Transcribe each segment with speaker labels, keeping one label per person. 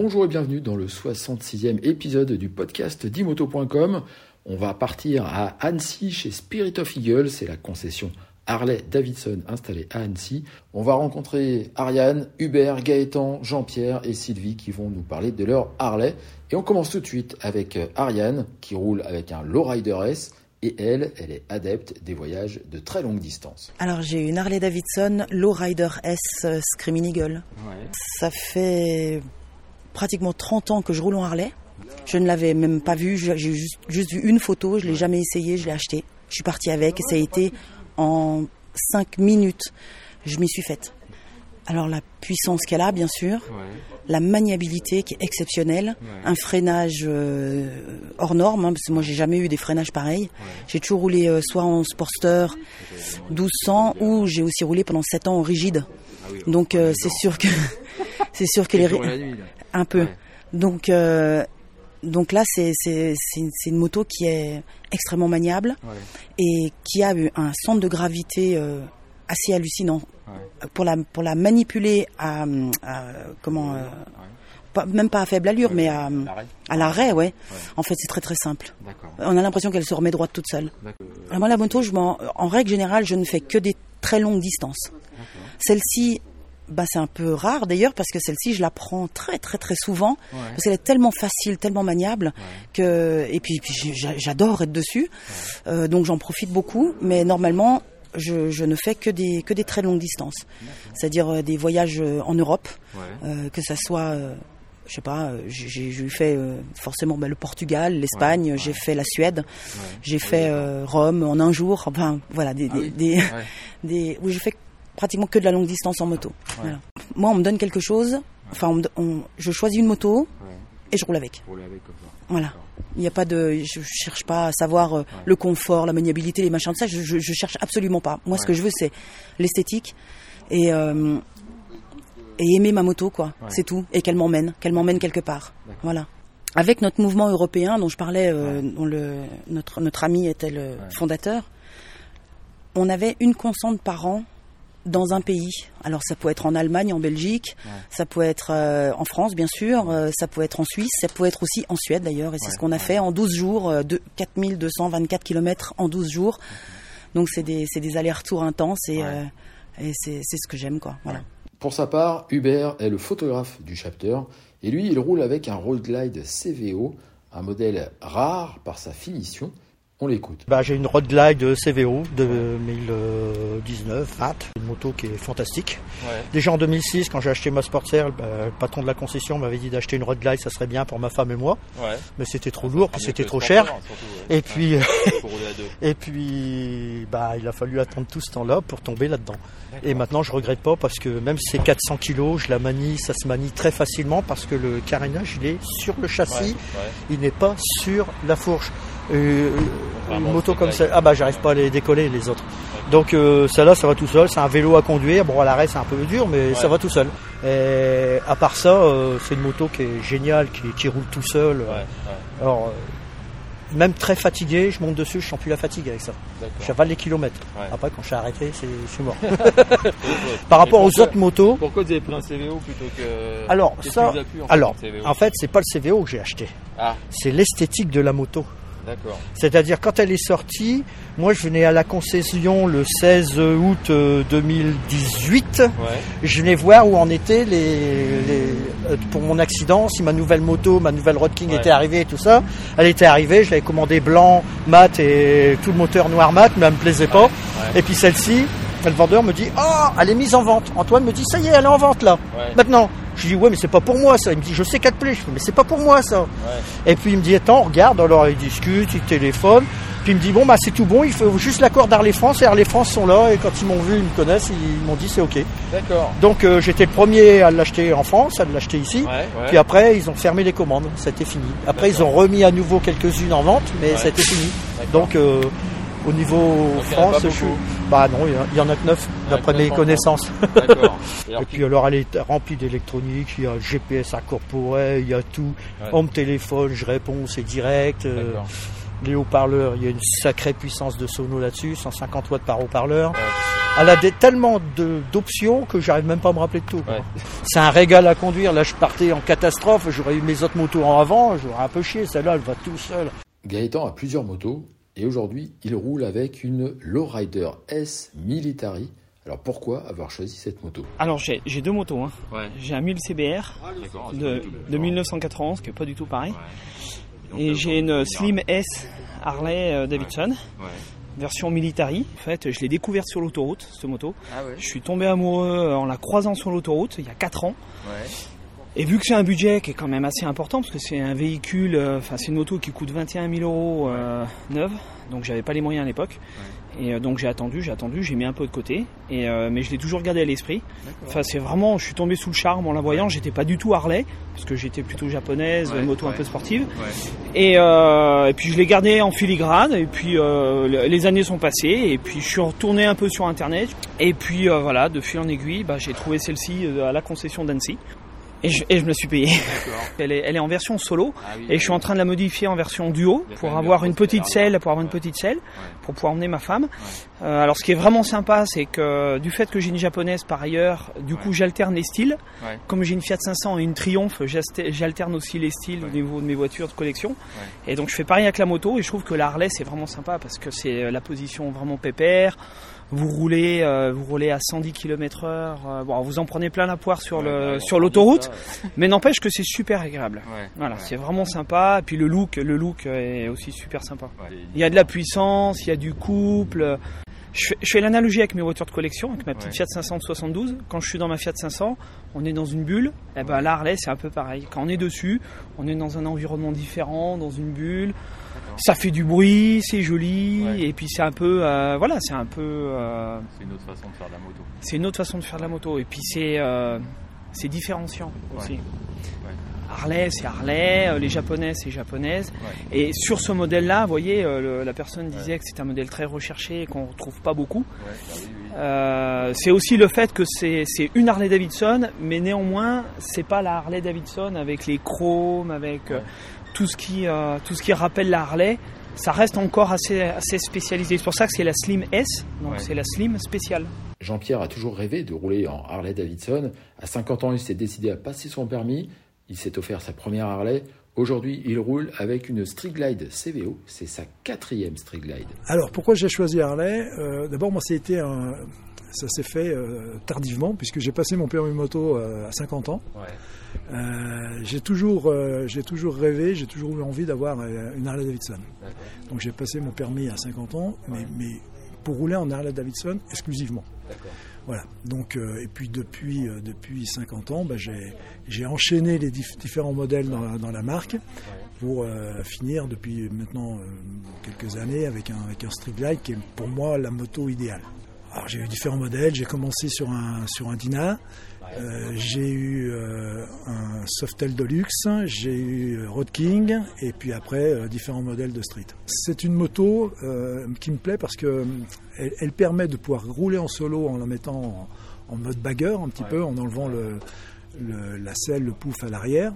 Speaker 1: Bonjour et bienvenue dans le 66e épisode du podcast dimoto.com. On va partir à Annecy chez Spirit of Eagle, c'est la concession Harley Davidson installée à Annecy. On va rencontrer Ariane, Hubert, Gaëtan, Jean-Pierre et Sylvie qui vont nous parler de leur Harley. Et on commence tout de suite avec Ariane qui roule avec un Lowrider S et elle, elle est adepte des voyages de très longue distance.
Speaker 2: Alors j'ai une Harley Davidson Lowrider S euh, Screaming Eagle. Ça fait pratiquement 30 ans que je roule en Harley. Je ne l'avais même pas vu, j'ai juste, juste, vu une photo, je l'ai jamais essayé, je l'ai acheté. Je suis partie avec et ça a été en 5 minutes. Je m'y suis faite. Alors la puissance qu'elle a, bien sûr, la maniabilité qui est exceptionnelle, un freinage euh, hors norme, hein, parce que moi j'ai jamais eu des freinages pareils. J'ai toujours roulé euh, soit en Sportster 1200 ou j'ai aussi roulé pendant 7 ans en rigide. Donc euh, c'est sûr que c'est sûr que les un peu. Donc donc là, c'est une, moto qui est extrêmement maniable et qui a un centre de gravité assez hallucinant pour la pour la manipuler à, comment euh, même pas à faible allure mais à à l'arrêt ouais. En fait, c'est très très simple. On a l'impression qu'elle se remet droite toute seule. Alors moi la moto, je en, en règle générale, je ne fais que des très longues distances. Celle-ci bah, c'est un peu rare d'ailleurs parce que celle-ci je la prends très très très souvent. Parce qu'elle est tellement facile, tellement maniable que et puis, puis j'adore être dessus. Euh, donc j'en profite beaucoup. Mais normalement je, ne fais que des, que des très longues distances. C'est-à-dire euh, des voyages euh, en Europe, euh, que ça soit, je sais pas, j'ai fait forcément bah, le Portugal, l'Espagne, j'ai fait la Suède, j'ai fait Rome en un jour, enfin voilà, des, ah des, des, où j'ai fait pratiquement que de la longue distance en moto. Moi, on me donne quelque chose, enfin, je choisis une moto et je roule avec. Voilà. Il n'y a pas de, je cherche pas à savoir euh, le confort, la maniabilité, les machins de ça. Je, je, cherche absolument pas. Moi, ce que je veux, c'est l'esthétique et euh, et aimer ma moto, quoi. C'est tout. Et qu'elle m'emmène, qu'elle m'emmène quelque part. Voilà. Avec notre mouvement européen dont je parlais, euh, dont le notre notre ami était le fondateur, on avait une constante par an dans un pays. Alors ça peut être en Allemagne, en Belgique, ça peut être euh, en France bien sûr, euh, ça peut être en Suisse, ça peut être aussi en Suède d'ailleurs, et c'est ce qu'on a fait en 12 jours, euh, de 4224 km en 12 jours. Donc c'est des, des allers-retours intenses et, et c'est ce que j'aime quoi. Voilà.
Speaker 1: Pour sa part, Hubert est le photographe du chapter et lui il roule avec un Road Glide CVO, un modèle rare par sa finition on l'écoute.
Speaker 3: Bah, j'ai une Road Glide CVO de 2019, une moto qui est fantastique. Déjà en 2006, quand j'ai acheté ma Sportster, bah, le patron de la concession m'avait dit d'acheter une Road Glide, ça serait bien pour ma femme et moi. Mais c'était trop lourd, puis c'était trop cher. et puis, et puis, bah, il a fallu attendre tout ce temps-là pour tomber là-dedans. Et maintenant, je regrette pas parce que même si c'est 400 kg, je la manie, ça se manie très facilement parce que le carénage, il est sur le châssis, il n'est pas sur la fourche. Euh, une moto comme ça, ah bah j'arrive pas à les décoller les autres. Donc euh, celle-là ça va tout seul, c'est un vélo à conduire, bon à l'arrêt c'est un peu dur mais ça va tout seul. Et à part ça, euh, c'est une moto qui est géniale, qui, roule tout seul. Alors même très fatigué, je monte dessus, je sens plus la fatigue avec ça. J'avale les kilomètres. Après, quand je suis arrêté, c'est, je suis mort. Par rapport aux autres motos.
Speaker 4: Pourquoi vous avez pris un CVO plutôt que.
Speaker 3: Alors, ça. en alors, en fait, c'est pas le CVO que j'ai acheté. Ah. C'est l'esthétique de la moto. C'est-à-dire quand elle est sortie, moi je venais à la concession le 16 août 2018. Euh, je venais voir où en étaient les, euh, pour mon accident, si ma nouvelle moto, ma nouvelle Road King était arrivée et tout ça. Elle était arrivée, je l'avais commandé blanc, mat et tout le moteur noir mat, mais elle me plaisait pas. Et puis celle-ci, le vendeur me dit Oh, elle est mise en vente. Antoine me dit Ça y est, elle est en vente là. Maintenant, je dis Ouais, mais c'est pas pour moi ça. Il me dit Je sais qu'elle te plaît. Je dis Mais c'est pas pour moi ça. Et puis il me dit Attends, regarde. Alors il discute, il téléphone. Puis il me dit Bon, bah c'est tout bon. Il faut juste l'accord d'Arles France. Et Arles France sont là. Et quand ils m'ont vu, ils me connaissent. Ils m'ont dit C'est OK.
Speaker 4: D'accord.
Speaker 3: Donc euh, j'étais le premier à l'acheter en France, à l'acheter ici. Puis après, ils ont fermé les commandes. C'était fini. Après, ils ont remis à nouveau quelques-unes en vente. Mais c'était fini. Donc. Euh, au niveau France, je Bah non, il y en a que 9 d'après mes connaissances. et puis alors elle est remplie d'électronique, il y a GPS incorporé, il y a tout. On me téléphone, je réponds, c'est direct. Euh, Les haut-parleurs, il y a une sacrée puissance de sono là-dessus, 150 watts par haut-parleur. Elle a des, tellement d'options que j'arrive même pas à me rappeler de tout. C'est un régal à conduire. Là, je partais en catastrophe. J'aurais eu mes autres motos en avant. J'aurais un peu chié. Celle-là, elle va tout seul.
Speaker 1: Gaëtan a plusieurs motos et aujourd'hui, il roule avec une Lowrider S Military. Alors pourquoi avoir choisi cette moto?
Speaker 5: Alors j'ai deux motos. Hein. J'ai un 1000 CBR de, de 1991, qui est pas du tout pareil. Et j'ai une Slim S Harley euh, Davidson. Version Military. En fait, je l'ai découverte sur l'autoroute, cette moto. Ah je suis tombé amoureux en la croisant sur l'autoroute il y a 4 ans. Et vu que c'est un budget qui est quand même assez important, parce que c'est un véhicule, euh, enfin c'est une moto qui coûte 21 000 euros euh, neuve, donc j'avais pas les moyens à l'époque. Et euh, donc j'ai attendu, j'ai attendu, j'ai mis un peu de côté, et, mais je l'ai toujours gardé à l'esprit. Enfin c'est vraiment, je suis tombé sous le charme en la voyant. J'étais pas du tout Harley, parce que j'étais plutôt japonaise, une moto un peu sportive. Et, et, puis je l'ai gardé en filigrane. Et puis les années sont passées, et puis je suis retourné un peu sur internet. Et puis voilà, de fil en aiguille, bah, j'ai trouvé celle-ci à la concession d'Annecy. Et je, et je, me suis payé. elle, est, elle est en version solo. Ah et je suis en train de la modifier en version duo pour avoir une petite selle, pour avoir une petite selle, pour pouvoir emmener ma femme. Euh, alors ce qui est vraiment sympa, c'est que du fait que j'ai une japonaise par ailleurs, du coup j'alterne les styles. Comme j'ai une Fiat 500 et une Triumph, j'alterne aussi les styles au niveau de mes voitures de collection. Et donc je fais pareil avec la moto et je trouve que la Harley c'est vraiment sympa parce que c'est euh, la position vraiment pépère vous roulez, euh, vous roulez à 110 km heure. Euh, bon, vous en prenez plein la poire sur le sur l'autoroute, mais n'empêche que c'est super agréable. voilà, c'est vraiment sympa. Et puis le look, le look est aussi super sympa. Il y a de la puissance, il y a du couple. Je fais, l'analogie avec mes voitures de collection, avec ma petite Fiat 572. Quand je suis dans ma Fiat 500, on est dans une bulle. Et eh ben là, c'est un peu pareil. Quand on est dessus, on est dans un environnement différent, dans une bulle ça fait du bruit, c'est joli, et puis c'est un peu, euh, voilà, c'est un peu.
Speaker 4: Euh, c'est une autre façon de faire de la moto.
Speaker 5: C'est une autre façon de faire de la moto, et puis c'est, euh, c'est différenciant aussi. Harley, c'est Harley, les japonaises, c'est japonaise. Et sur ce modèle-là, vous voyez, la personne disait que c'est un modèle très recherché et qu'on ne retrouve pas beaucoup. c'est aussi le fait que c'est, c'est une Harley Davidson, mais néanmoins, c'est pas la Harley Davidson avec les chromes, avec tout ce qui, euh, tout ce qui rappelle la Harley, ça reste encore assez, assez spécialisé. C'est pour ça que c'est la Slim S, donc c'est la Slim spéciale.
Speaker 1: Jean-Pierre a toujours rêvé de rouler en Harley Davidson. À 50 ans, il s'est décidé à passer son permis. Il s'est offert sa première Harley. Aujourd'hui, il roule avec une Street Glide CVO. C'est sa quatrième Street Glide.
Speaker 6: Alors, pourquoi j'ai choisi Harley? Euh, D'abord, moi, c'était un, ça s'est fait euh, tardivement, puisque j'ai passé mon permis moto à 50 ans. Ouais. Euh, j'ai toujours, euh, j'ai toujours rêvé, j'ai toujours eu envie d'avoir euh, une Harley Davidson. Donc j'ai passé mon permis à 50 ans, mais, mais pour rouler en Harley Davidson exclusivement. Voilà. Donc et puis depuis depuis 50 ans, bah, j'ai enchaîné les différents modèles dans, la marque pour finir depuis maintenant quelques années avec un avec un Street Glide qui est pour moi la moto idéale. Alors j'ai eu différents modèles. J'ai commencé sur un sur un Dina. Euh, j'ai eu euh, un Softail Deluxe, j'ai eu euh, Road King et puis après différents modèles de street. C'est une moto qui me plaît parce que elle, permet de pouvoir rouler en solo en la mettant en, mode bagueur un petit peu, en enlevant le, la selle, le pouf à l'arrière.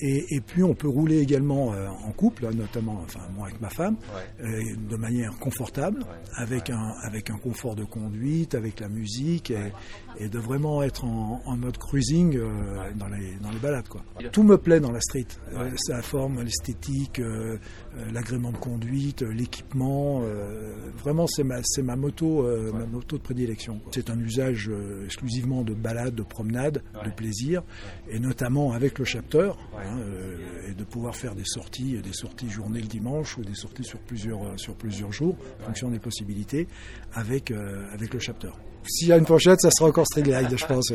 Speaker 6: Et, puis on peut rouler également euh, en couple, notamment enfin moi avec ma femme, euh, de manière confortable, avec un avec un confort de conduite, avec la musique et, de vraiment être en, mode cruising euh, dans les dans les balades quoi. Tout me plaît dans la street, sa forme, l'esthétique, l'agrément de conduite, l'équipement. vraiment c'est ma c'est ma moto ma moto de prédilection. C'est un usage exclusivement de balade, de promenade, de plaisir et notamment avec le chapter. Hein, euh, et de pouvoir faire des sorties, des sorties journée le dimanche ou des sorties sur plusieurs, euh, sur plusieurs jours, en fonction des possibilités, avec, euh, avec le chapter. S'il y a une pochette, ça sera encore Street je pense.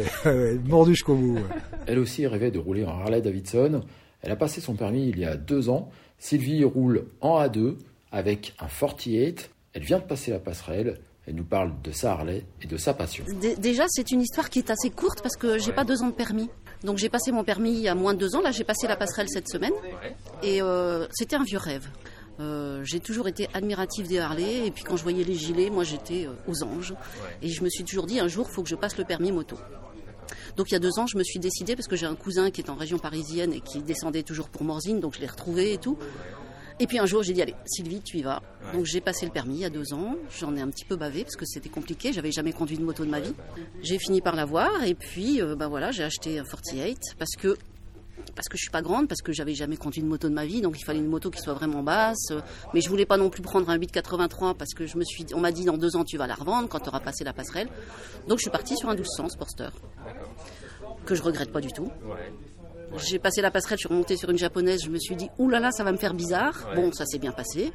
Speaker 6: Mordu jusqu'au bout.
Speaker 1: Elle aussi rêvait de rouler en Harley Davidson. Elle a passé son permis il y a deux ans. Sylvie roule en A2 avec un 48. Elle vient de passer la passerelle. Elle nous parle de sa Harley et de sa passion.
Speaker 7: Déjà, c'est une histoire qui est assez courte parce que j'ai pas deux ans de permis. Donc j'ai passé mon permis il y a moins de deux ans. Là, j'ai passé la passerelle cette semaine. Et euh, c'était un vieux rêve. Euh, j'ai toujours été admirative des Harley et puis quand je voyais les gilets, moi j'étais euh, aux anges et je me suis toujours dit un jour il faut que je passe le permis moto. Donc il y a deux ans je me suis décidée parce que j'ai un cousin qui est en région parisienne et qui descendait toujours pour Morzine donc je l'ai retrouvé et tout. Et puis un jour, j'ai dit, allez, Sylvie, tu y vas. Donc j'ai passé le permis il y a deux ans. J'en ai un petit peu bavé parce que c'était compliqué. J'avais jamais conduit de moto de ma vie. J'ai fini par l'avoir. Et puis, ben voilà, j'ai acheté un 48 parce que parce que je suis pas grande, parce que j'avais jamais conduit une moto de ma vie, donc il fallait une moto qui soit vraiment basse. Mais je voulais pas non plus prendre un 883 parce que je me suis, on m'a dit dans deux ans tu vas la revendre quand tu auras passé la passerelle. Donc je suis partie sur un 1200 Sportster que je regrette pas du tout. J'ai passé la passerelle, je suis remontée sur une japonaise, je me suis dit, oulala, là là, ça va me faire bizarre. Bon, ça s'est bien passé.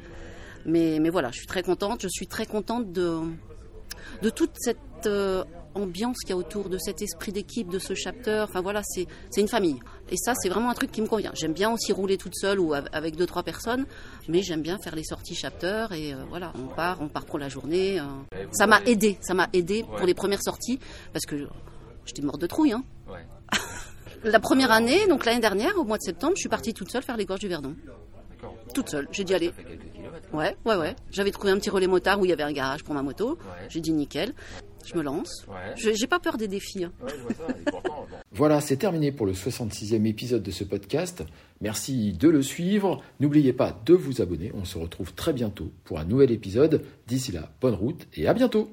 Speaker 7: Mais, mais voilà, je suis très contente. Je suis très contente de, de toute cette euh, ambiance qu'il y a autour, de cet esprit d'équipe, de ce chapter. Enfin voilà, c'est une famille. Et ça, c'est vraiment un truc qui me convient. J'aime bien aussi rouler toute seule ou avec deux, trois personnes, mais j'aime bien faire les sorties chapter. Et euh, voilà, on part, on part pour la journée. Euh. Ça m'a aidé, ça m'a aidé pour les premières sorties, parce que j'étais morte de trouille. Hein. La première année, donc l'année dernière, au mois de septembre, je suis partie toute seule faire les gorges du Verdon. Toute seule. J'ai dit aller. Ouais, ouais, ouais. J'avais trouvé un petit relais motard où il y avait un garage pour ma moto. J'ai dit nickel. Je me lance. J'ai pas peur des défis. Hein.
Speaker 1: voilà, c'est terminé pour le 66e épisode de ce podcast. Merci de le suivre. N'oubliez pas de vous abonner. On se retrouve très bientôt pour un nouvel épisode. D'ici là, bonne route et à bientôt.